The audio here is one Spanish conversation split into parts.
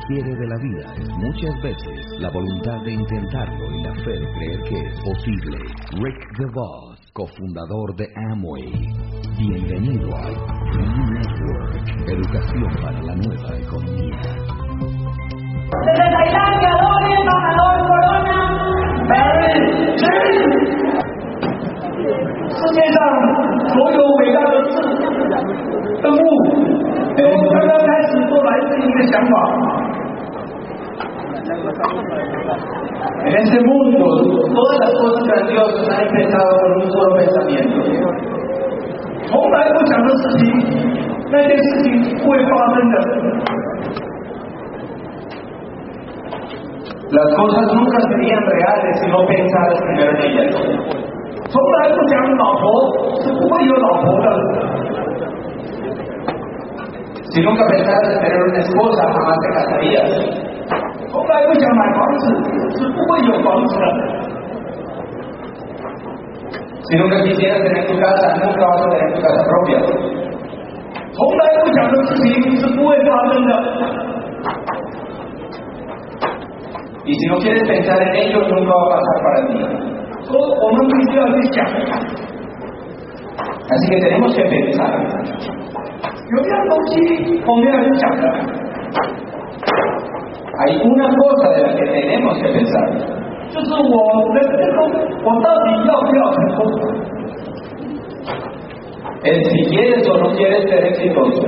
hombre y lo que quiere de la vida es muchas veces la voluntad de intentarlo y la fe de creer que es posible. Rick DeVos, cofundador de Amway. Bienvenido al Free Network, educación para la nueva economía. Desde Tailandia, doble embajador Corona. Barry James，世界上所有伟大的事生物，对我们刚刚开始都来自一个想法。 En este mundo, todas las cosas grandiosas han empezado con un solo pensamiento. Hombre, hay muchas cosas así. Nadie se fue Las cosas nunca serían reales si no pensaras primero en ellas. Hombre, hay muchas cosas así. ¿Cómo yo no Si nunca pensaras en tener una esposa, jamás te casarías. 从来不想买房子是不会有房子的。Si nunca quisieras tener tu casa, nunca vas a tener tu casa propia. 从来不想的事情是不会发生的。Y si no quieres pensar en ello, nunca va a pasar para ti. 说我们必须要去想， Así que tenemos que pensar. hay una cosa de la que tenemos que pensar. El si quieres o no quieres ser exitoso.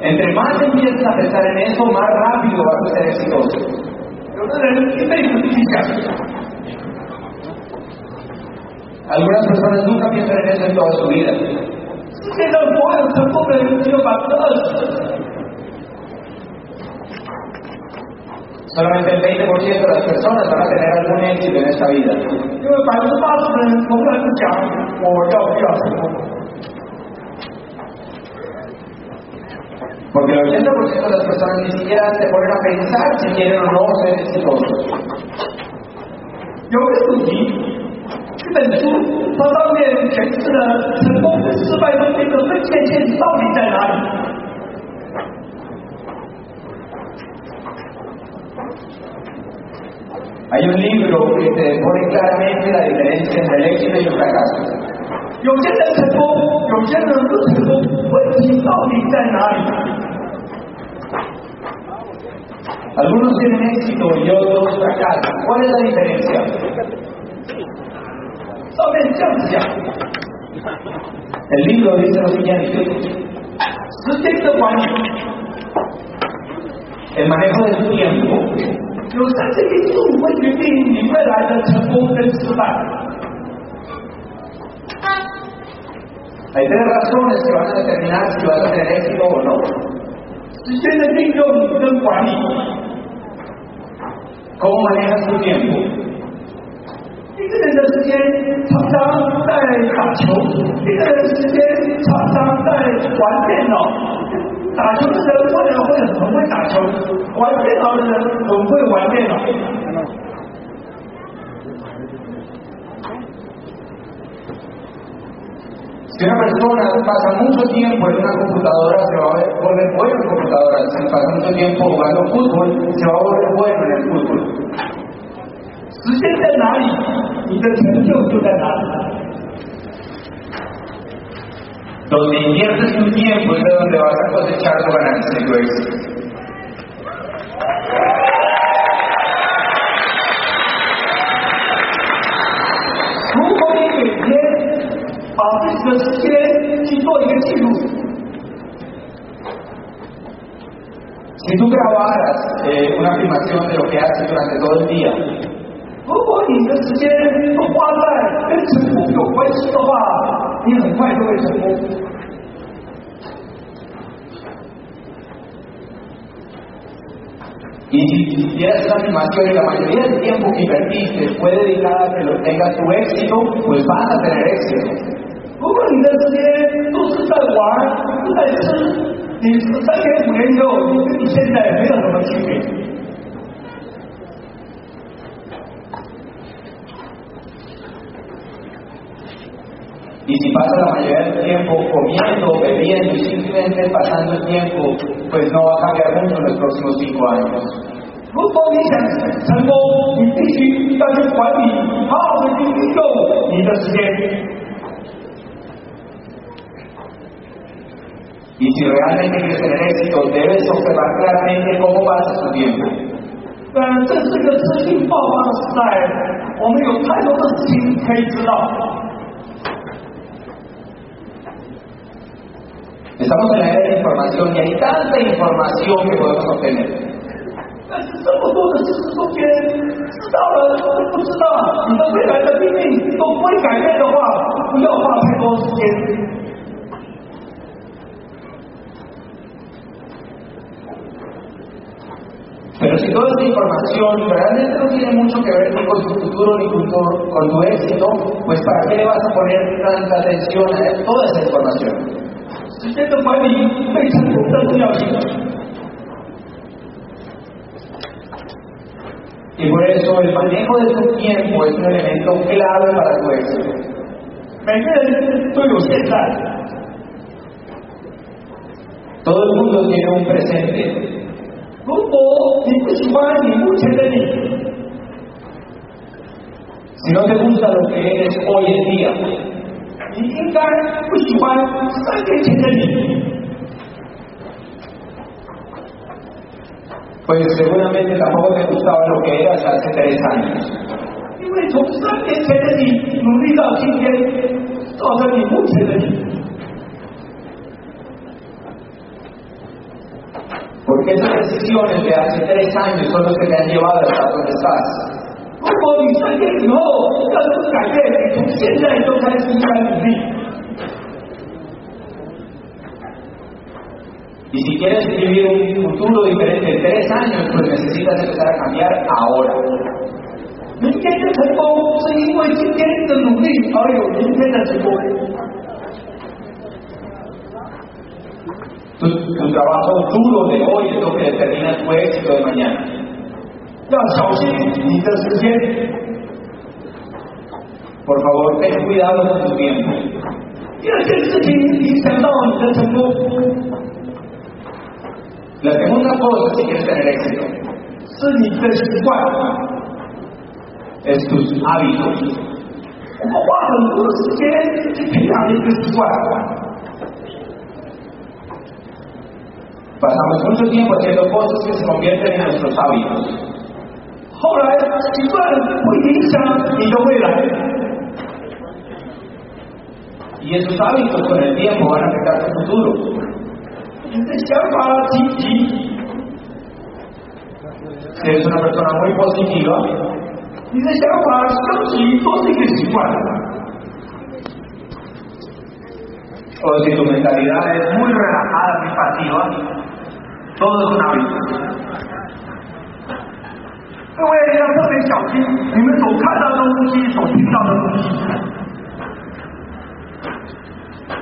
Entre más empiezas a pensar en eso, más rápido vas a ser exitoso. Algunas personas nunca piensan en eso en toda su vida. Ustedes no pueden tampoco reducirlo para todos. Solamente el 20% de las personas van a tener algún éxito en esta vida. Porque el 80% de las personas ni siquiera se ponen a pensar si quieren o no ser exitosos. Yo me estudié, pensé, 这本书它上面诠释了成功跟失败中间的分界线到底在哪里。Hay un libro que te pone claramente la diferencia entre el éxito y el fracaso. 有些人成功，有些人不成功，问题到底在哪里？ Algunos tienen éxito y otros fracasan. ¿Cuál es la diferencia? Solamente ya. El libro dice lo siguiente. Sustento El manejo del tiempo. Los hace que tú, what you think, you realize that you're born survive. Hay tres razones que van a determinar si vas a tener éxito o no. Si tienes tiempo, ¿cómo manejas tu tiempo? 一个人的时间常常在打球，一个人的时间常常在玩电脑。打球的人或者会很会打球，玩电脑的人很会玩电脑。Si una persona pasa mucho tiempo en una computadora, se va a volver bueno en computadora. Si pasa mucho tiempo jugando fútbol, se va a volver bueno en el fútbol. 时间在哪里，你的成就就在哪里。Donde inviertes tu tiempo es de donde vas a cosechar tu ganancia y tu éxito. Si 如果你每天把自己的时间去做一个记录。Si tú grabaras eh, una filmación de lo que haces durante todo el día, 如果你的时间都花在跟成功有关系的话，你很快就会成功。Y si es la animación y la mayoría del tiempo que invertiste fue dedicada a que lo tengas tu éxito, pues vas a tener éxito. 如果你的时间都是在玩，都在吃，你三年五年以后，你跟你现在没有什么区别。Y si pasa la mayoría del tiempo comiendo, bebiendo y simplemente pasando el tiempo, pues no va a cambiar mucho en los próximos cinco años. 如果你想成功，你必须要去管理，好好的去运用你的时间。 Y si realmente quieres tener éxito, debes observar claramente cómo pasa tu tiempo. 但这是个资讯爆发的时代，我们有太多的事情可以知道。 Estamos en la era de información y hay tanta información que podemos obtener. pero si toda esta información realmente no tiene mucho que ver con tu futuro ni con tu, con tu éxito, pues ¿para qué le vas a poner tanta atención a toda esa información? 时间的管理非常有重要性。 Y por eso el manejo de tu tiempo es un elemento clave para tu éxito. 每个人都有现在， Todo el mundo tiene un presente. 如果你不喜欢你目前的你， Si no te gusta lo que eres hoy en día, 你应该不喜欢三年前的你。 pues seguramente tampoco te gustaba lo que eras hace tres años. 因为从三年前的你努力到今天，造成你目前的你。 Porque esas decisiones de hace tres años son los que te han llevado hasta donde estás. 如果你三年以后要是改变，你从现在就开始应该努力。 Y si quieres vivir un futuro diferente en tres años, pues necesitas empezar a cambiar ahora. 明天的成功是因为今天的努力而有明天的成功。 Tu, tu trabajo duro de hoy es lo que determina tu éxito de mañana. 要小心你的时间， Por favor, ten cuidado con tu tiempo. 第二件事情影响到你的成功， La segunda cosa, si quieres tener éxito, 是你的习惯。 es tus hábitos. 我们花很多的时间去培养一个习惯， Pasamos mucho tiempo haciendo cosas que se convierten en nuestros hábitos. 后来习惯会影响你的未来。 Y esos hábitos con el tiempo van a afectar tu futuro. 你的想法积极， Si eres una persona muy positiva, 你的想法消极，都是一个习惯。 o si tu mentalidad es muy relajada, muy pasiva, todo es un hábito. 各位要特别小心，你们所看到的东西，所听到的东西。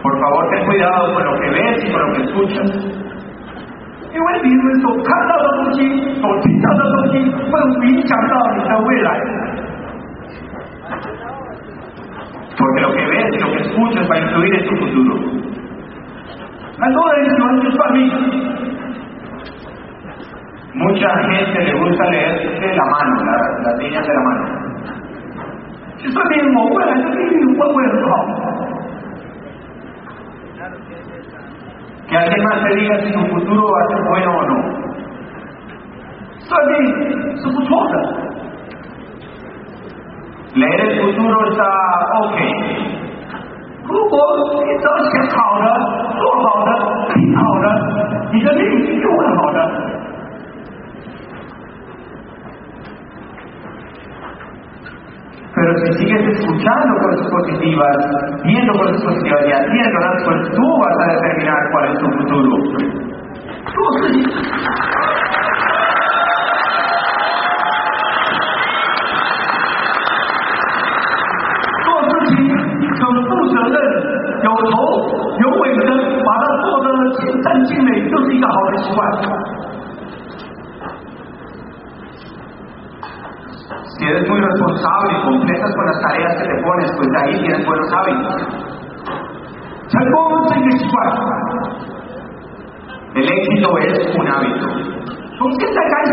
Por favor, ten cuidado con lo que ves y con lo que escuchas. 因为你们所看到的东西、所听到的东西，会影响到你的未来。 Porque lo que ves y lo que escuchas va a influir en tu futuro. 很多人喜欢去算命， Mucha gente le gusta leer de la mano, la- las líneas de la mano. 去算命我未来的命运会不会很好？ Que alguien más te diga si tu futuro va a ser bueno o no. 算命是不错的， Leer el futuro está ok. 如果你只要想好的、做好的、听好的，你的命运就会好的。 Pero si sigues escuchando cosas positivas, viendo cosas positivas y haciéndolas, pues tú vas a determinar cuál es tu futuro. 做事 responsable y completas con las tareas que te pones, pues de ahí tienes buenos hábitos. 成功是一个习惯， El éxito es un hábito. 从现在开始，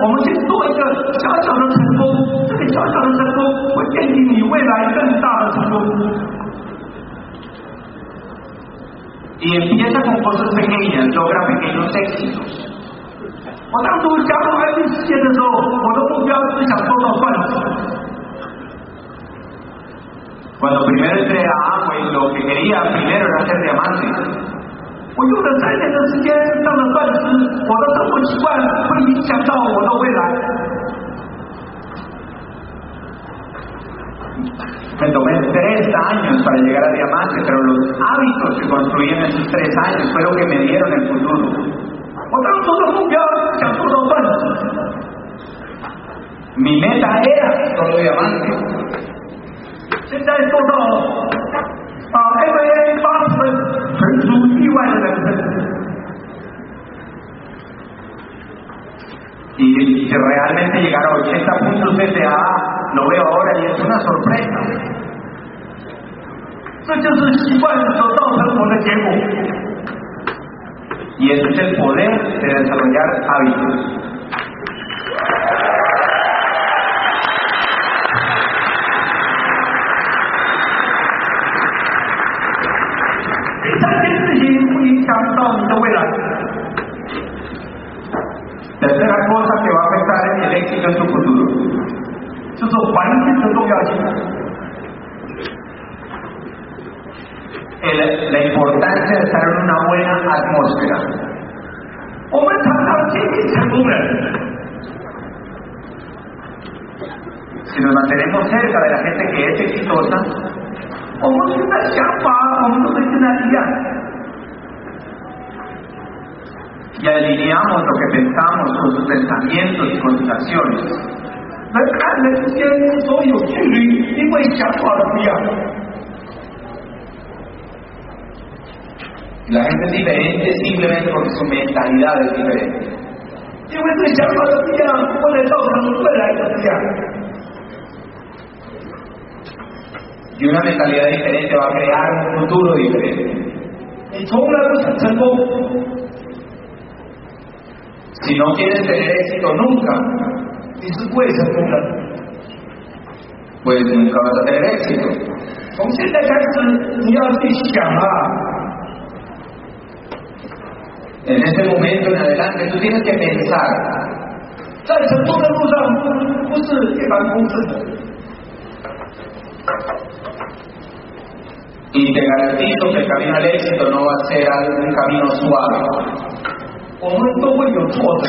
我们去做一个小小的成功，这个小小的成功会奠定你未来更大的成功。 Y empieza con cosas pequeñas, logra pequeños éxitos. 我当初加入 IT 世界的时候，我的目标是想做到钻石。 Cuando primero entré a Amway, lo que quería primero era ser diamante. 我用了三年的时间上了钻石，我的生活习惯会影响到我的未来。 Me tomé tres años para llegar a diamante, pero los hábitos que construí en esos tres años fue lo que me dieron el futuro. 我当初的目标想做到钻石， Mi meta era solo diamante. 现在做到啊 MBA 八十分，纯属意外的人生。 Y si realmente llegar a 80 puntos CTA, lo veo ahora y es una sorpresa. 这就是习惯所造成我的结果。 Y ese es el poder de desarrollar hábitos. en el éxito en tu futuro. 就是环境的重要性。 El- la importancia de estar en una buena atmósfera. 我们常常接近成功人， Si nos mantenemos cerca de la gente que es exitosa, 我们现在想法 y alineamos lo que pensamos con sus pensamientos y con sus acciones. Y la gente es diferente simplemente porque su mentalidad es diferente. Y una mentalidad diferente va a crear un futuro diferente. Si no quieres tener éxito nunca si tú puedes pues nunca vas a tener éxito. Como si te En este momento en adelante tú tienes que pensar. ¿Sabes? Y te garantizo que el camino al éxito no va a ser un camino suave. 我们都会有挫折。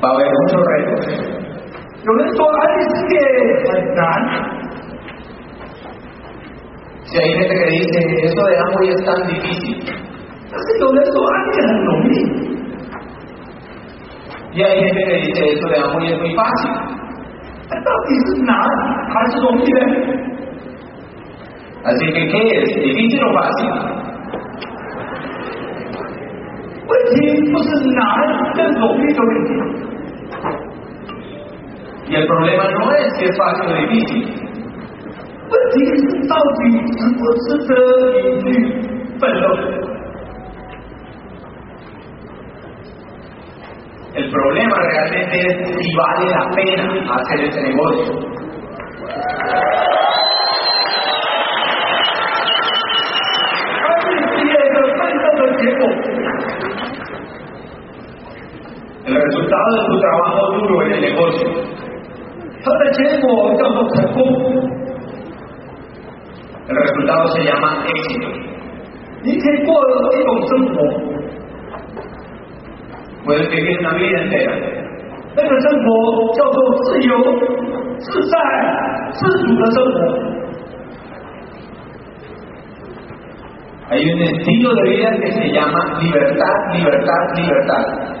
Va a haber muchos retos. 有人说安利事业很难， Si hay gente que dice, eso de Amway es tan difícil. 但是有人说安利很容易。 Y hay gente que dice, eso de Amway es muy fácil. 那到底是难还是容易呢？ Así que, ¿qué es? ¿Difícil o fácil? 问题不是难跟容易的问题， Y el problema no es si es fácil o difícil. 问题是到底值不值得你去奋斗。 El problema realmente es si vale la pena hacer ese negocio. el resultado de tu trabajo duro en el negocio. El resultado se llama éxito. Puedes vivir una vida entera. Hay un estilo de vida que se llama libertad, libertad, libertad.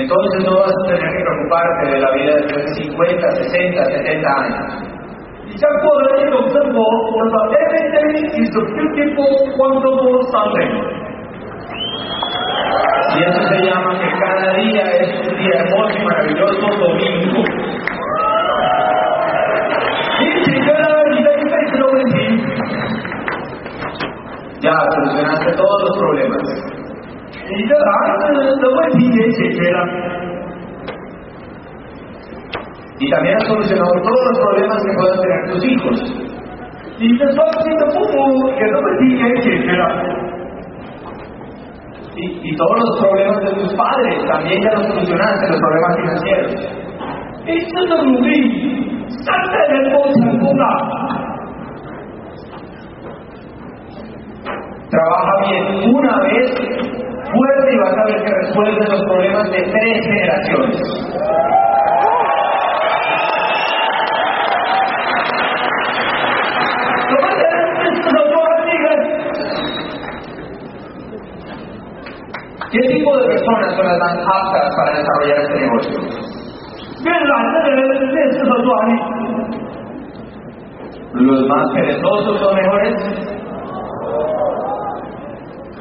entonces no vas a tener que preocuparte de la vida después de 50, 60, 70 años. But everything is a beautiful, wonderful something. Y eso se llama que cada día es un día hermoso y maravilloso domingo. Ya solucionaste todos los problemas. 你的儿子的问题也解决了， Y también has solucionado todos los problemas que puedan tener tus hijos. 你的双亲的父母也的问题也解决了。 Y, y todos los problemas de tus padres también ya los solucionaste, los problemas financieros. 一次的努力，三代人都成功了。 Trabaja bien una vez fuerte y vas a ver que resuelve los problemas de tres generaciones. ¿Qué tipo de personas son las más aptas para desarrollar este negocio? Los más perezosos son mejores.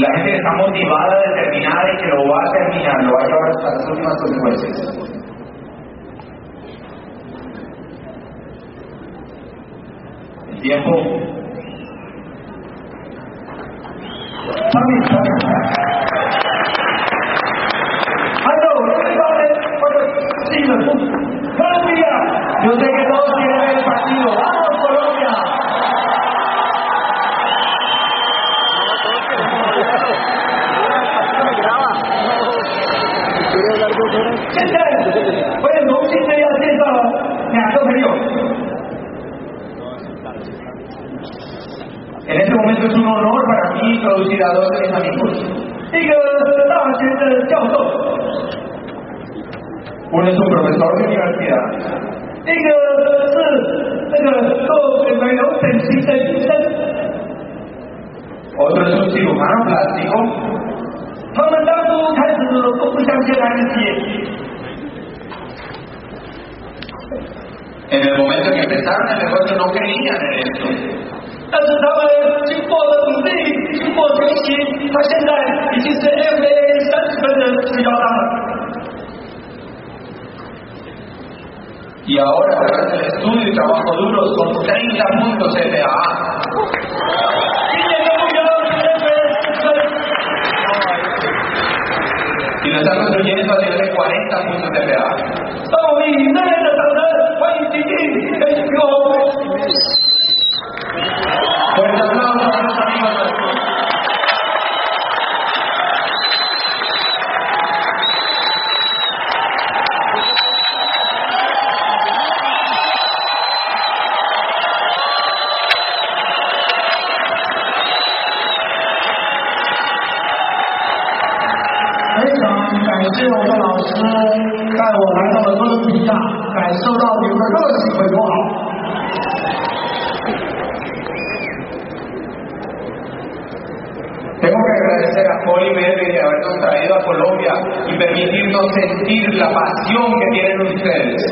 La gente está motivada, determinada y que lo va a terminar, lo va a llevar hasta las últimas consecuencias. El tiempo 他 es un honor para mí traducir a dos de mis amigos. Uno es un profesor de universidad. Eh, eh, Otro es un cirujano plástico. En el momento que empezaron el negocio no creían en esto. 但是他们经过了努力，经过学习，他现在已经是 MBA 三十分的直销商了。 Y ahora, a través del estudio y trabajo duro, son 30 puntos CPA. 今年的目标是 MBA 四分。 Y lo están construyendo a nivel de 40 puntos CPA. Berry de habernos traído a Colombia y permitirnos sentir la pasión que tienen ustedes.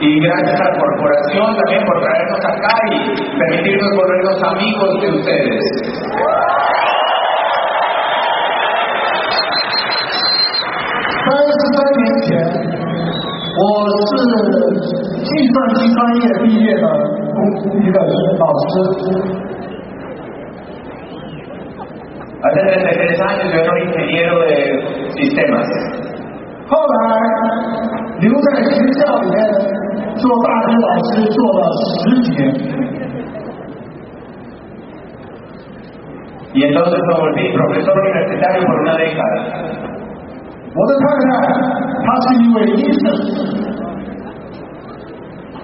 Y gracias a la corporación también por traernos acá y permitirnos volvernos amigos de ustedes. 业毕业的一个老师。 Hace 33 años yo era un ingeniero de sistemas. 后来留在学校里面做大学老师，做了十几年。 Y entonces me volví profesor universitario por una década. 我的太太她是一位医生，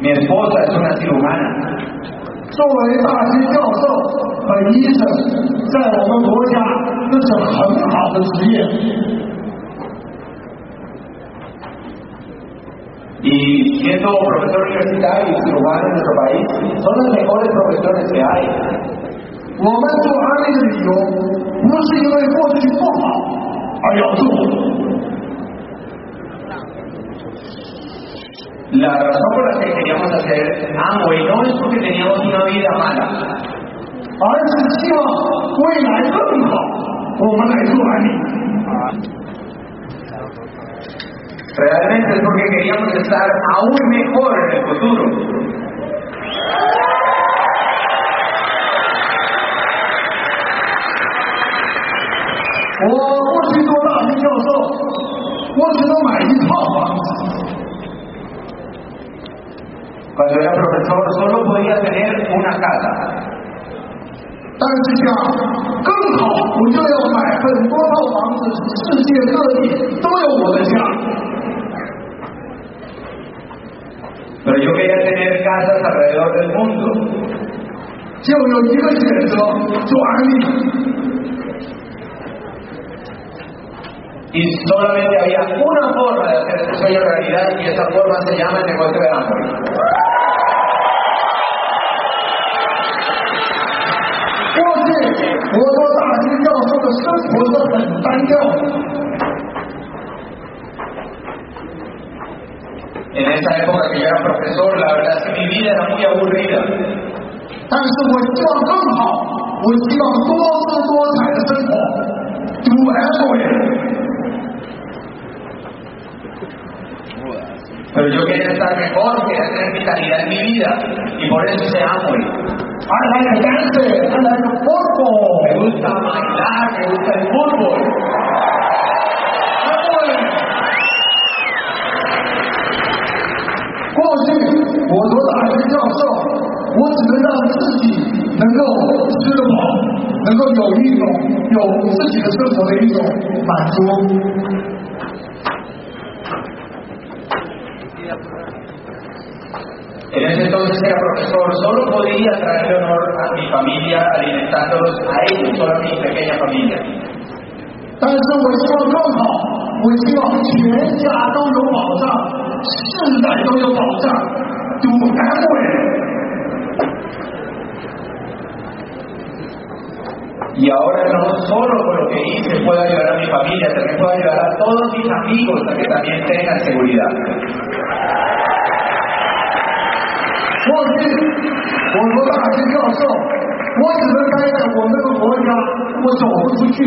免波再出来这种安染作为大学教授和医生在我们国家这是很好的职业？以前中国人都是学习单位这个完了是吧一起走到美国的时候都是这样我们做安利的理由不是因为过去不好而要做 La razón por la que queríamos hacer Amway no es porque teníamos una vida mala. Ahora se decía, Realmente es porque queríamos estar aún mejor en el futuro. Oh, Cuando era profesor solo podía tener una casa, 但是想更好，我就要买很多套房子，世界各地都有我的家。 pero yo quería tener casas alrededor del mundo. 就有一个选择，做安利。 Y solamente había una forma de hacer ese sueño realidad y esa forma se llama el negocio de Amway. puedo esa época que yo era profesor, la verdad es que mi vida era muy aburrida. Pero yo quería estar mejor, quería tener vitalidad en mi vida, y por eso se amo. I like dancing, I like Me football. gusta bailar, me gusta el fútbol. Amway 过去我做大学教授，我只能让自己能够吃得饱，能够有一种有自己的生活的一种满足。En ese entonces era profesor, solo podía traerle honor a mi familia alimentándolos a ellos, solo a mi pequeña familia. Y ahora no solo por lo que hice puedo ayudar a mi familia, también puedo ayudar a todos mis amigos a que también tengan seguridad. 过去我做大学教授，我只能待在我们这个国家，我走不出去。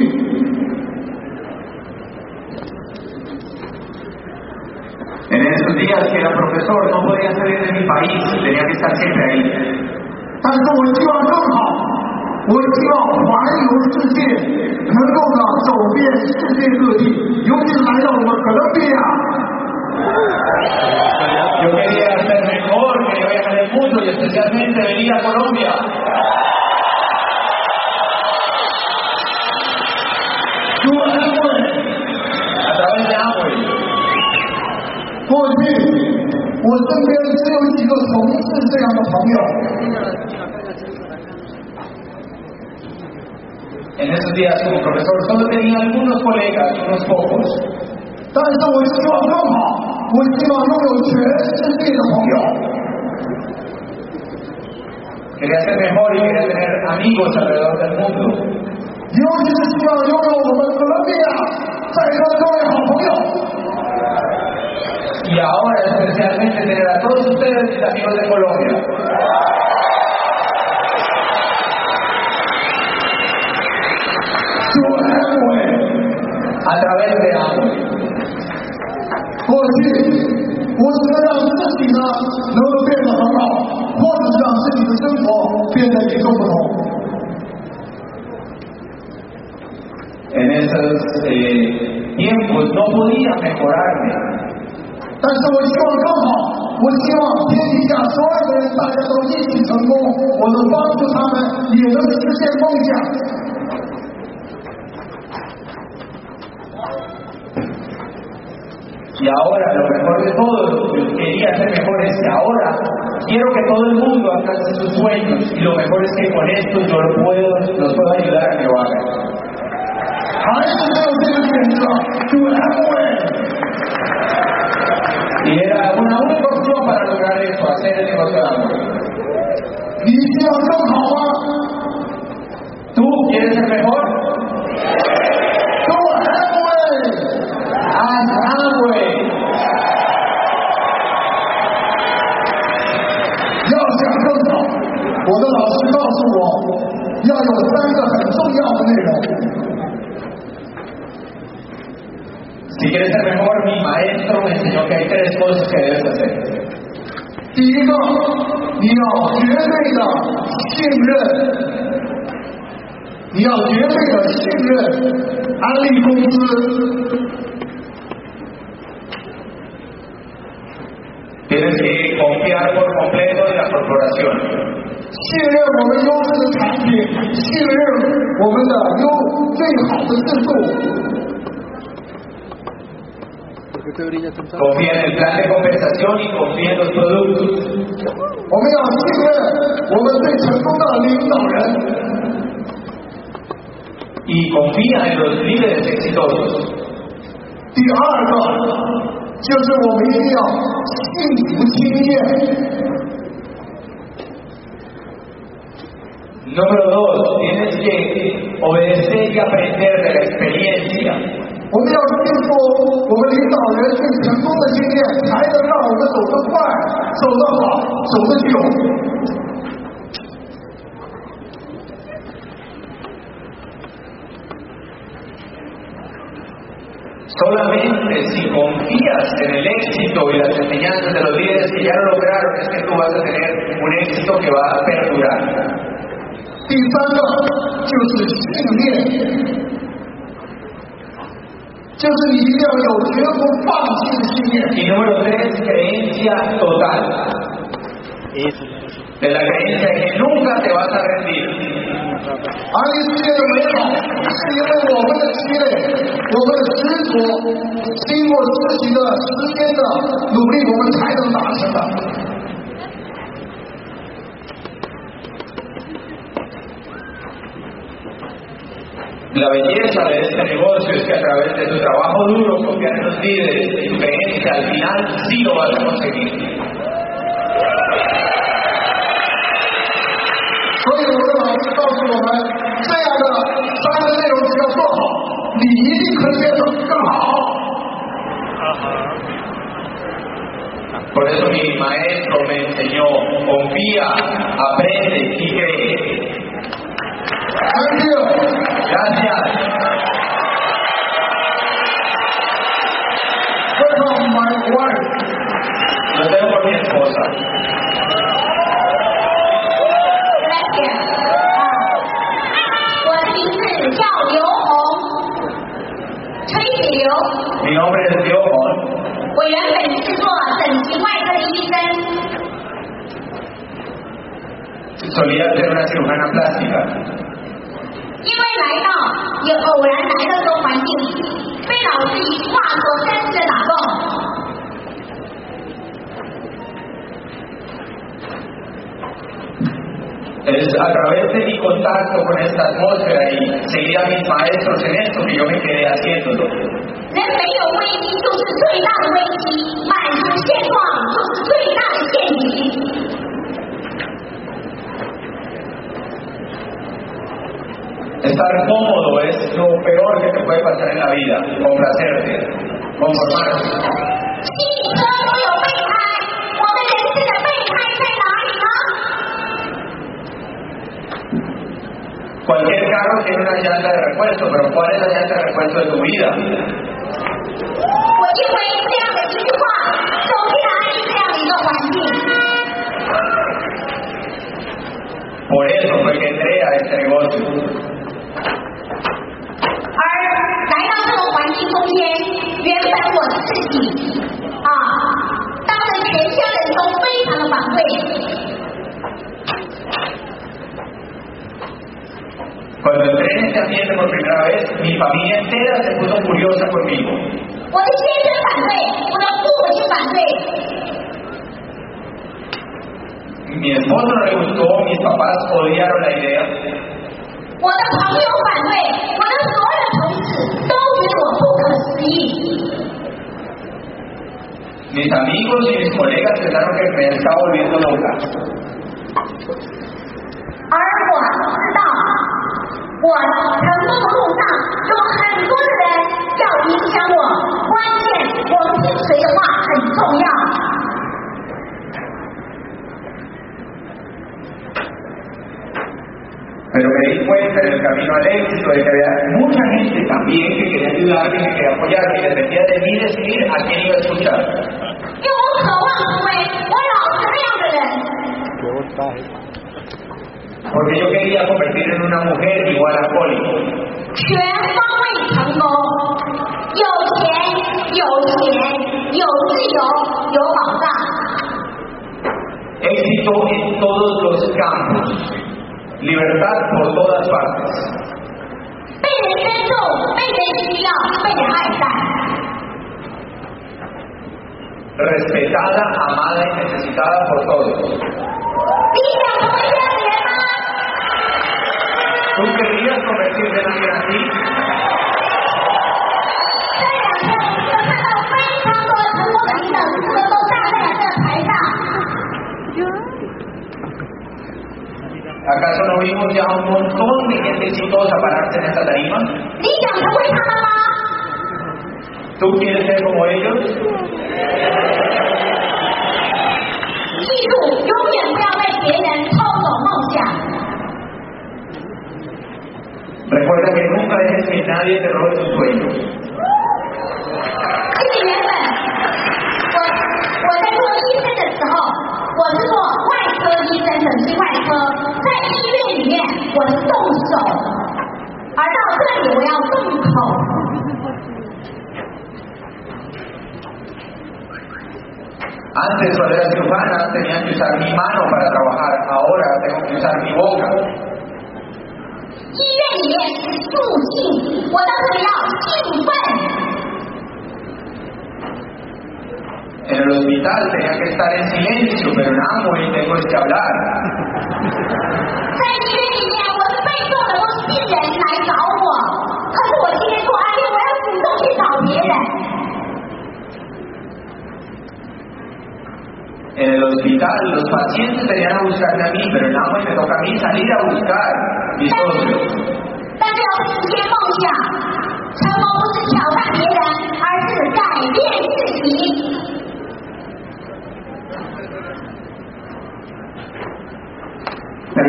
En esos días que era profesor no podía salir de mi país, tenía que estar siempre ahí. 但是我希望更好，我希望环游世界，能够呢走遍世界各地，尤其是来到我们哥伦比亚。Yo quería ser mejor, quería viajar el mundo y especialmente venir a Colombia. Tú a través de Amway. ¿Por qué? Usted me ha dicho 22 comienzos de la familia. En esos días como profesor solo tenía algunos colegas, unos pocos, 但是我希望更好，我希望拥有全世界的朋友。 Quería ser mejor y quería tener amigos alrededor del mundo. 尤其是希望拥有我们哥伦比亚在座各位好朋友。 Y ahora especialmente tener a todos ustedes mis amigos de Colombia. Do Amway。 A través de Amway. 过去 我只能让自己呢能够变得很好，或者是让自己的生活变得与众不同。 En esos eh, tiempos no podía mejorarme. 但是我希望更好，我希望天底下所有的人大家都一起成功，我能帮助他们也能实现梦想。 Y ahora, lo mejor de todo, quería ser mejor es que ahora quiero que todo el mundo alcance sus sueños. Y lo mejor es que con esto yo lo puedo, los puedo ayudar a que lo hagan. Y era una única opción para lograr esto, hacer el negocio de amor. Tú quieres ser mejor, maestro me enseñó que hay tres cosas que debes hacer. 第一个，你要绝对的信任，你要绝对的信任安利公司。 Tienes que confiar por completo en la corporación. 信任我们优质的产品，信任我们的优最好的制度。 brilla? Confía en el plan de compensación y confía en los productos. Y confía en los líderes exitosos. Número dos, tienes que obedecer y aprender de la experiencia. 我们要记住我们领导人最成功的经验，才能让我们走得快、走得好、走得久。 Solamente si confías en el éxito y las enseñanzas de los líderes que ya lo lograron, es que tú vas a tener un éxito que va a perdurar. 第三个就是信念， 就是你一定要有绝不放弃的信念。 Y número tres, creencia total. Eso, eso. De la creencia de que nunca te vas a rendir. 安利事业的美好，是因为我们的积累，我们的执着，经过自己的时间的努力，我们才能达成的。 La belleza de este negocio es que a través de tu trabajo duro, confiar en los líderes, experiencia, al final sí lo vas a conseguir. Por eso mi maestro me enseñó, confía, aprende y cree. thank you，我。原本是。做整形外科的一身。因为来到也偶然来到这个环境里，被老师一句话所深深的打动。Es a través de mi contacto con esta atmósfera y seguir a mis maestros en esto que yo me quedé haciéndolo. 人没有危机就是最大的危机，Estar cómodo es lo peor que te puede pasar en la vida. Complacerte, conformarte. Cualquier carro tiene una llanta de repuesto, pero ¿cuál es la llanta de repuesto de tu vida? Por eso fue que entré a este negocio. Cuando entré en este ambiente por primera vez, mi familia entera se puso furiosa conmigo. Mi esposo no le gustó, mis papás odiaron la idea. 而我知道，我成功的路上有很多的人要影响我，关键我听谁的话很重要。Pero me di cuenta en el camino al éxito de que había mucha gente también que quería ayudar, que quería apoyar, que dependía de mí decidir a quién iba a escuchar. Porque yo quería convertir en una mujer igual a Polly. Éxito en todos los campos libertad por todas partes. Respetada, amada y necesitada por todos. ¿Tú querías convertirte en alguien así? Thank you. ¿Acaso no vimos ya un montón de gente exitosa pararse en esta tarima? ¿Tú quieres ser como ellos? Recuerda que nunca dejes que nadie te robe tus sueños. 医院里面我动手，而到这里我要动口。Antes cuando era cirujana tenía que usar mi mano para trabajar, ahora tengo que usar mi boca. 医院里面是肃静，我当时 el hospital tenía que estar en silencio, pero en Amway tengo que hablar. 在医院里面，我是被动的，都是病人来找我。可是我今天做案例，我要主动去找别人。 En el hospital los pacientes venían a buscarme a mí, pero en Amway me toca a mí salir a buscar mis socios. 但是要实现梦想，成功不是挑战别人，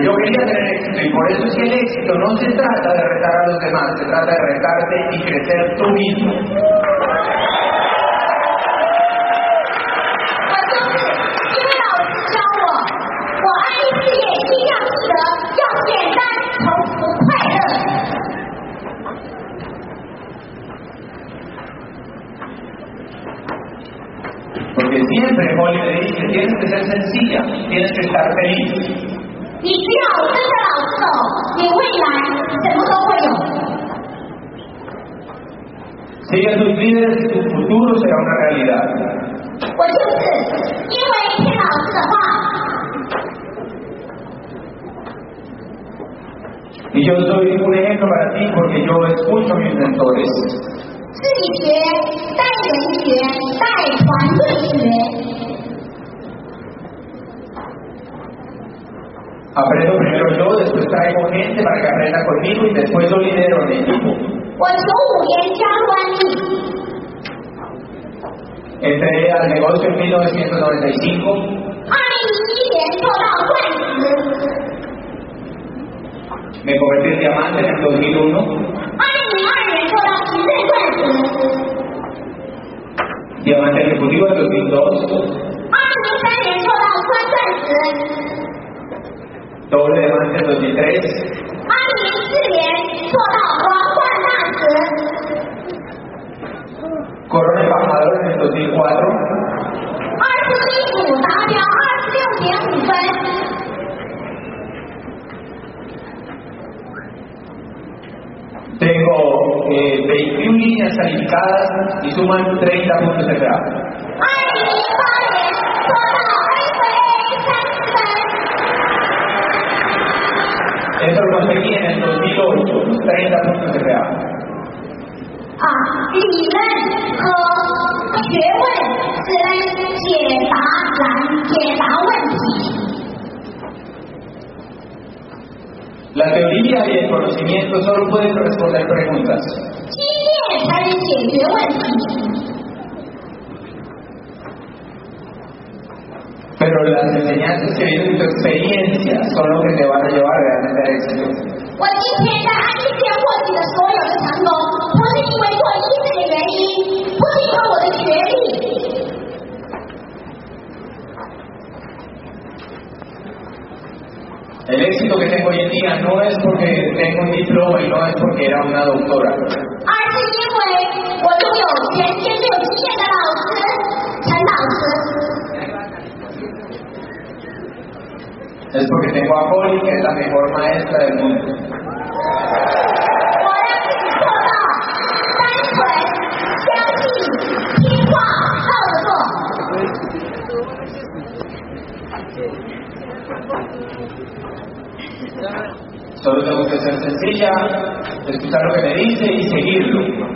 yo quería tener éxito y por eso es que el éxito no se trata de retar a los demás, se trata de retarte y crecer tú mismo. Porque siempre Paul le dice, tienes que ser sencilla, tienes que estar feliz, 你只要跟着老师走，你未来什么都会有。 Sigue a tus líderes y tu futuro será una realidad. 我就是因为听老师的话， Y yo soy un ejemplo para ti porque yo escucho a mis mentores. 自己学、带人学、带团队学。 Aprendo primero yo, después traigo gente para que aprenda conmigo y después lo lidero en equipo. Entré al negocio en 1995. Me convertí en diamante en el 2001. Diamante ejecutivo en el 2002. 二零零三年做到酸钻石， doble diamante en 2003, 二零零四年做到皇冠大使， corona embajador en el 2004, 二十一组达标二十六点五分。 tengo eh, 21 líneas calificadas y suman 30 puntos de grado. conseguí en el 2008, 30 puntos de grado. 啊，理论和学问只能解答难解答问题， La teoría y el conocimiento solo pueden responder preguntas. 经验才能解决问题。 gracias que vienen tu experiencia son los que te van a llevar realmente al éxito. El éxito que tengo hoy en día no es porque tengo un diploma y no es porque era una doctora. Es porque tengo a Holly, que es la mejor maestra del mundo. Solo tengo que ser sencilla, escuchar lo que me dice y seguirlo.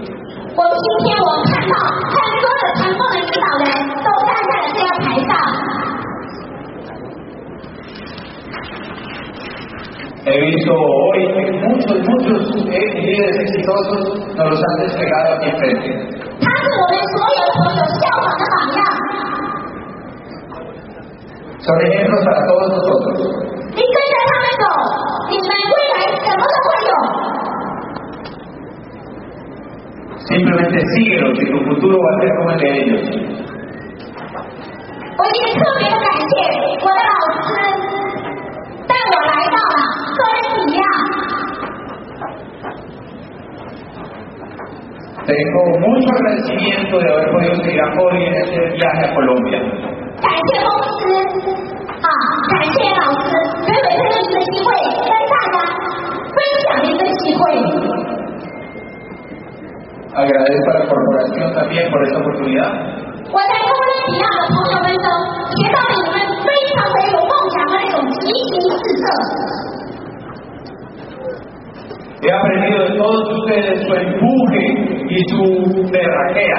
He visto hoy que muchos, muchos eh, líderes exitosos nos los han despegado aquí frente. Son ejemplos para todos nosotros. Simplemente síguelos y tu futuro va a ser como el de ellos. tengo mucho agradecimiento de haber podido seguir a Cori en este viaje a Colombia. Agradezco a la corporación también por esta oportunidad. He aprendido de todos ustedes su empuje y su berraquera.